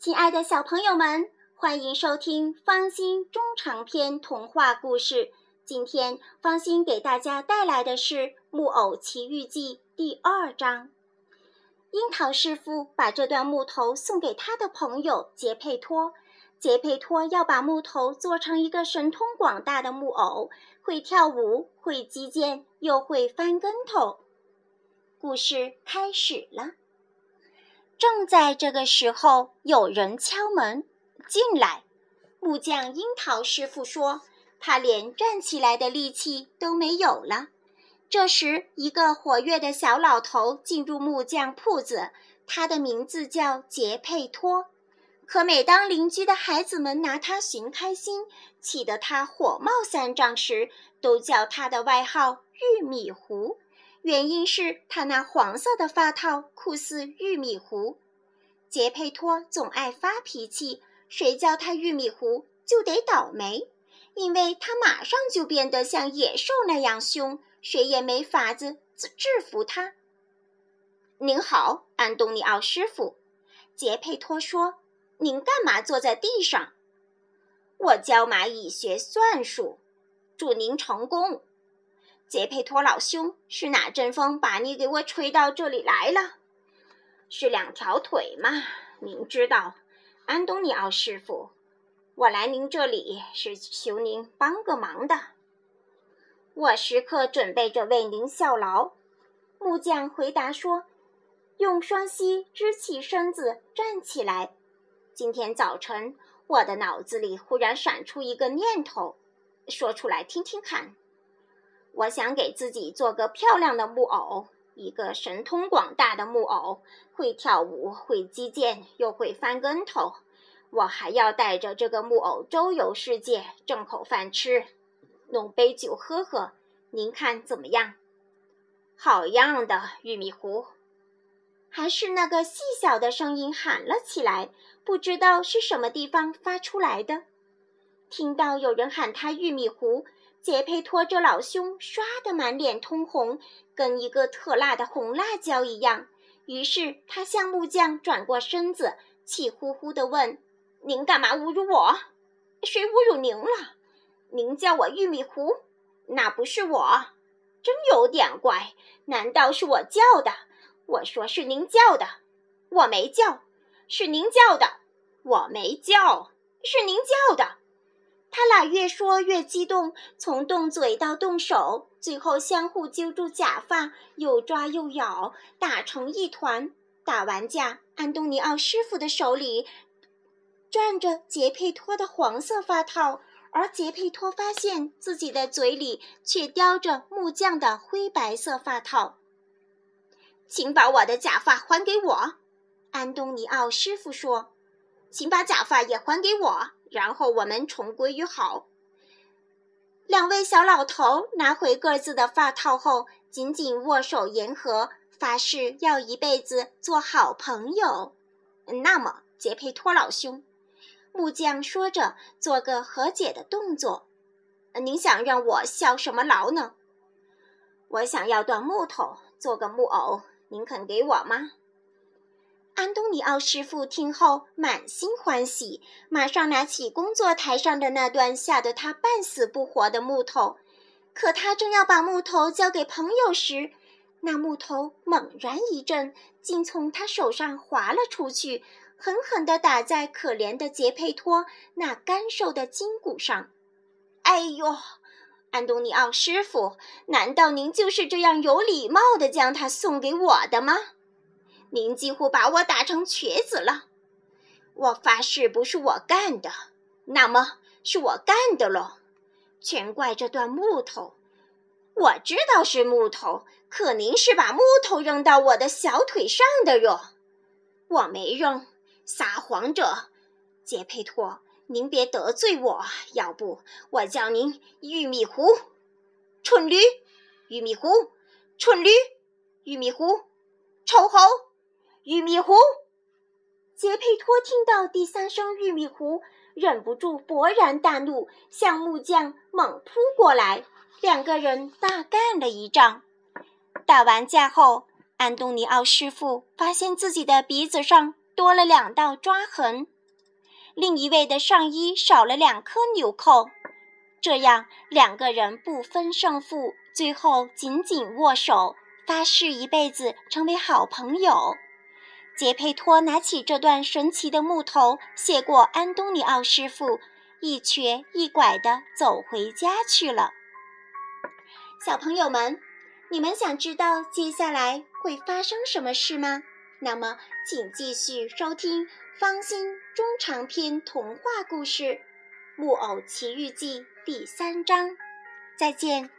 亲爱的小朋友们，欢迎收听方心中长篇童话故事。今天，方心给大家带来的是《木偶奇遇记》第二章。樱桃师傅把这段木头送给他的朋友杰佩托。杰佩托要把木头做成一个神通广大的木偶，会跳舞，会击剑，又会翻跟头。故事开始了。正在这个时候，有人敲门进来。木匠樱桃师傅说：“他连站起来的力气都没有了。”这时，一个活跃的小老头进入木匠铺子，他的名字叫杰佩托。可每当邻居的孩子们拿他寻开心，气得他火冒三丈时，都叫他的外号“玉米糊”。原因是他那黄色的发套酷似玉米糊，杰佩托总爱发脾气，谁叫他玉米糊就得倒霉，因为他马上就变得像野兽那样凶，谁也没法子制制服他。您好，安东尼奥师傅，杰佩托说：“您干嘛坐在地上？”我教蚂蚁学算术，祝您成功。杰佩托老兄，是哪阵风把你给我吹到这里来了？是两条腿嘛？您知道，安东尼奥师傅，我来您这里是求您帮个忙的。我时刻准备着为您效劳。木匠回答说：“用双膝支起身子，站起来。”今天早晨，我的脑子里忽然闪出一个念头，说出来听听看。我想给自己做个漂亮的木偶，一个神通广大的木偶，会跳舞，会击剑，又会翻跟头。我还要带着这个木偶周游世界，挣口饭吃，弄杯酒喝喝。您看怎么样？好样的，玉米糊！还是那个细小的声音喊了起来，不知道是什么地方发出来的。听到有人喊他玉米糊。杰佩托这老兄刷得满脸通红，跟一个特辣的红辣椒一样。于是他向木匠转过身子，气呼呼地问：“您干嘛侮辱我？谁侮辱您了？您叫我玉米糊？那不是我，真有点怪。难道是我叫的？我说是您叫的，我没叫。是您叫的，我没叫。是您叫的。”他俩越说越激动，从动嘴到动手，最后相互揪住假发，又抓又咬，打成一团。打完架，安东尼奥师傅的手里攥着杰佩托的黄色发套，而杰佩托发现自己的嘴里却叼着木匠的灰白色发套。请把我的假发还给我，安东尼奥师傅说。请把假发也还给我。然后我们重归于好。两位小老头拿回各自的发套后，紧紧握手言和，发誓要一辈子做好朋友。那么，杰佩托老兄，木匠说着，做个和解的动作。您想让我效什么劳呢？我想要段木头，做个木偶，您肯给我吗？安东尼奥师傅听后满心欢喜，马上拿起工作台上的那段吓得他半死不活的木头。可他正要把木头交给朋友时，那木头猛然一震，竟从他手上滑了出去，狠狠地打在可怜的杰佩托那干瘦的筋骨上。哎呦，安东尼奥师傅，难道您就是这样有礼貌地将它送给我的吗？您几乎把我打成瘸子了，我发誓不是我干的，那么是我干的喽，全怪这段木头。我知道是木头，可您是把木头扔到我的小腿上的哟，我没扔，撒谎者，杰佩托，您别得罪我，要不我叫您玉米糊，蠢驴，玉米糊，蠢驴，玉米糊，臭猴。玉米糊，杰佩托听到第三声玉米糊，忍不住勃然大怒，向木匠猛扑过来。两个人大干了一仗。打完架后，安东尼奥师傅发现自己的鼻子上多了两道抓痕，另一位的上衣少了两颗纽扣。这样，两个人不分胜负，最后紧紧握手，发誓一辈子成为好朋友。杰佩托拿起这段神奇的木头，谢过安东尼奥师傅，一瘸一拐地走回家去了。小朋友们，你们想知道接下来会发生什么事吗？那么，请继续收听《方心中长篇童话故事》《木偶奇遇记》第三章。再见。